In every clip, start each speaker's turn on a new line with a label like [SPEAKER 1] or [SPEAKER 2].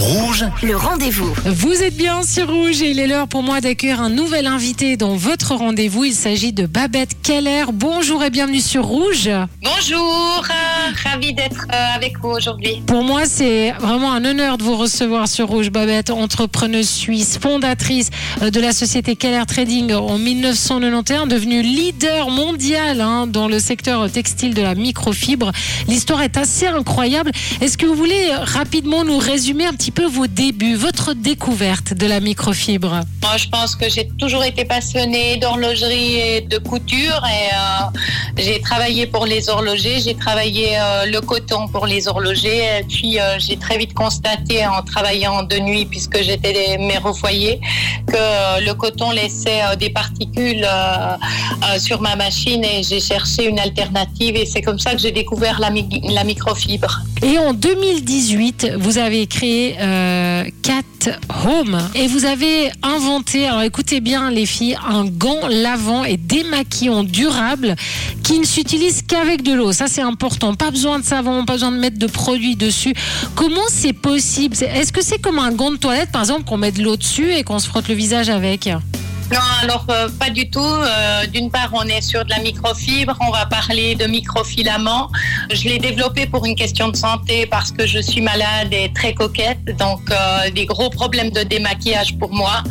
[SPEAKER 1] Rouge, le rendez-vous.
[SPEAKER 2] Vous êtes bien sur Rouge et il est l'heure pour moi d'accueillir un nouvel invité dans votre rendez-vous. Il s'agit de Babette Keller. Bonjour et bienvenue sur Rouge.
[SPEAKER 3] Bonjour, euh, ravi d'être euh, avec vous aujourd'hui.
[SPEAKER 2] Pour moi, c'est vraiment un honneur de vous recevoir sur Rouge, Babette, entrepreneuse suisse, fondatrice euh, de la société Keller Trading en 1991, devenue leader mondial hein, dans le secteur textile de la microfibre. L'histoire est assez incroyable. Est-ce que vous voulez rapidement nous résumer un petit peu vos débuts, votre découverte de la microfibre
[SPEAKER 3] Moi, je pense que j'ai toujours été passionnée d'horlogerie et de couture et euh, j'ai travaillé pour les horlogers, j'ai travaillé euh, le coton pour les horlogers et puis euh, j'ai très vite constaté en travaillant de nuit puisque j'étais mère au foyer que le coton laissait des particules sur ma machine et j'ai cherché une alternative et c'est comme ça que j'ai découvert la, mi- la microfibre.
[SPEAKER 2] Et en 2018, vous avez créé euh, Cat Home et vous avez inventé, alors écoutez bien les filles, un gant lavant et démaquillant durable qui ne s'utilise qu'avec de l'eau. Ça c'est important. Pas besoin de savon, pas besoin de mettre de produits dessus. Comment c'est possible? Est-ce que c'est comme un gant de toilette par exemple qu'on met de l'eau dessus et qu'on se frotte le visage avec?
[SPEAKER 3] Non, alors euh, pas du tout. Euh, D'une part, on est sur de la microfibre, on va parler de microfilaments. Je l'ai développé pour une question de santé parce que je suis malade et très coquette, donc euh, des gros problèmes de démaquillage pour moi.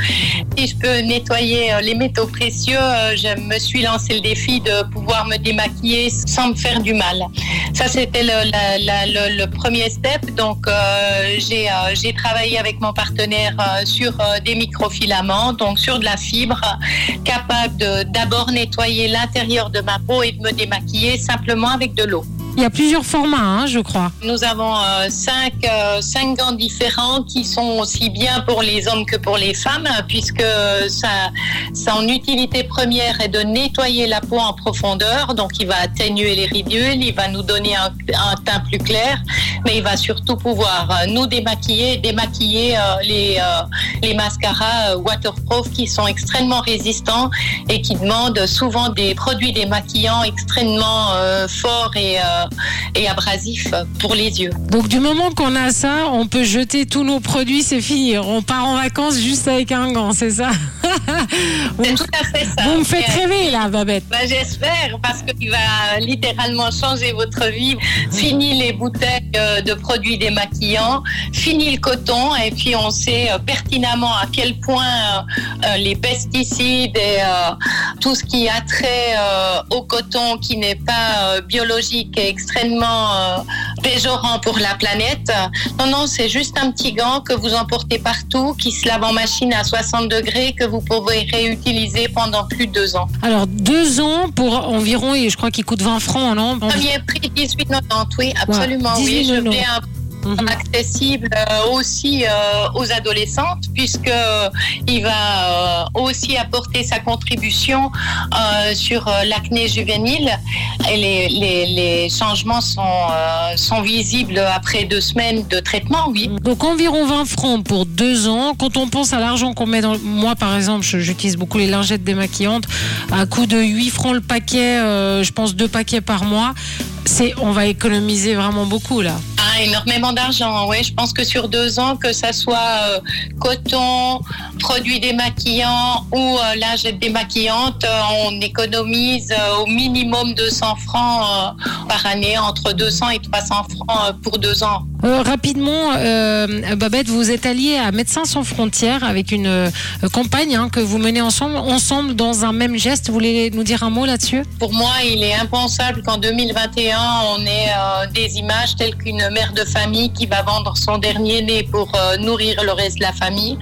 [SPEAKER 3] Si je peux nettoyer les métaux précieux, je me suis lancé le défi de pouvoir me démaquiller sans me faire du mal. Ça, c'était le, premier step. Donc, j'ai travaillé avec mon partenaire sur des microfilaments, donc sur de la fibre, capable d'abord nettoyer l'intérieur de ma peau et de me démaquiller simplement avec de l'eau.
[SPEAKER 2] Il y a plusieurs formats, hein, je crois.
[SPEAKER 3] Nous avons euh, cinq, euh, cinq gants différents qui sont aussi bien pour les hommes que pour les femmes, puisque sa, son utilité première est de nettoyer la peau en profondeur. Donc, il va atténuer les ridules, il va nous donner un, teint plus clair, mais il va surtout pouvoir euh, nous démaquiller, démaquiller les, les mascaras waterproof qui sont extrêmement résistants et qui demandent souvent des produits démaquillants extrêmement forts et, euh, et abrasifs pour les yeux.
[SPEAKER 2] Donc du moment qu'on a ça, on peut jeter tous nos produits, c'est fini. On part en vacances juste avec un gant, c'est ça?
[SPEAKER 3] C'est
[SPEAKER 2] me-
[SPEAKER 3] tout à fait ça.
[SPEAKER 2] vous me faites
[SPEAKER 3] Et,
[SPEAKER 2] rêver là, Babette.
[SPEAKER 3] bah, J'espère parce qu'il va littéralement changer votre vie. Fini les bouteilles euh, de produits démaquillants, fini le coton et puis on sait euh, pertinemment à quel point euh, les pesticides et tout ce qui a trait au coton qui n'est pas biologique est extrêmement euh, péjorant pour la planète. Non, non, c'est juste un petit gant que vous emportez partout, qui se lave en machine à 60 degrés, que vous pouvez réutiliser pendant plus de deux ans.
[SPEAKER 2] Alors deux ans pour environ, et je crois qu'il coûte 20 francs, non?
[SPEAKER 3] Premier prix 18,90, oui, absolument. Oui, je
[SPEAKER 2] 18,90.
[SPEAKER 3] fais un Accessible euh, aussi euh, aux adolescentes puisque euh, il va aussi apporter sa contribution sur l'acné juvénile les, changements sont, sont visibles après deux semaines de traitement, oui.
[SPEAKER 2] Donc environ 20 francs pour deux ans. Quand on pense à l'argent qu'on met dans... Moi par exemple, j'utilise beaucoup les lingettes démaquillantes. À coût de 8 francs le paquet, je pense deux paquets par mois. C'est, on va économiser vraiment beaucoup là.
[SPEAKER 3] Énormément d'argent, oui. Je pense que sur deux ans, que ça soit euh, coton, produits démaquillants ou euh, lingette démaquillante, euh, on économise euh, au minimum 200 francs par année, entre 200 et 300 francs pour deux ans.
[SPEAKER 2] Rapidement, Babette, vous êtes alliée à Médecins sans frontières avec une campagne hein, que vous menez ensemble, ensemble dans un même geste. Vous voulez nous dire un mot là-dessus?
[SPEAKER 3] Pour moi, il est impensable qu'en 2021, on ait des images telles qu'une mère de famille qui va vendre son dernier né pour euh, nourrir le reste de la famille.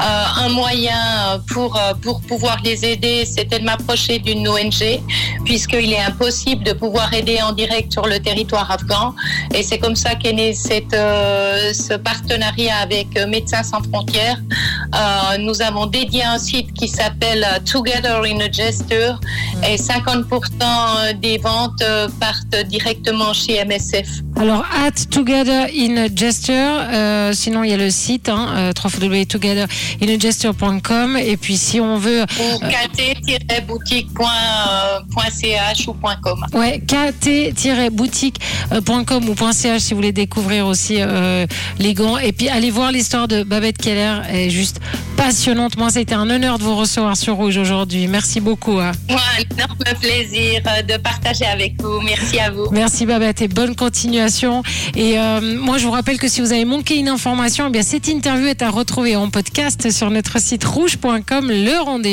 [SPEAKER 3] Euh, un moyen pour, euh, pour pouvoir les aider, c'était de m'approcher d'une ONG, puisqu'il est impossible de pouvoir aider en direct sur le territoire afghan. Et c'est comme ça qu'est né cette, ce partenariat avec Médecins sans frontières. Euh, nous avons dédié un site qui s'appelle euh, Together in a Gesture et 50% des ventes euh, partent directement chez MSF.
[SPEAKER 2] Alors, at Together in a Gesture. Euh, sinon, il y a le site, hein, www.togetherinagester.com. Et puis, si on veut.
[SPEAKER 3] Ou kt-boutique.ch ou .com.
[SPEAKER 2] Ouais, kt-boutique.com ou .ch si vous voulez découvrir aussi euh, les gants. Et puis, allez voir l'histoire de Babette Keller. Elle est juste passionnante. Moi, c'était un honneur de vous recevoir sur Rouge aujourd'hui. Merci beaucoup. hein.
[SPEAKER 3] Moi, un énorme plaisir euh, de partager avec vous. Merci à vous.
[SPEAKER 2] Merci Babette et bonne continuation. Et euh, moi, je vous rappelle que si vous avez manqué une information, eh bien cette interview est à retrouver en podcast sur notre site rouge.com. Le rendez-vous.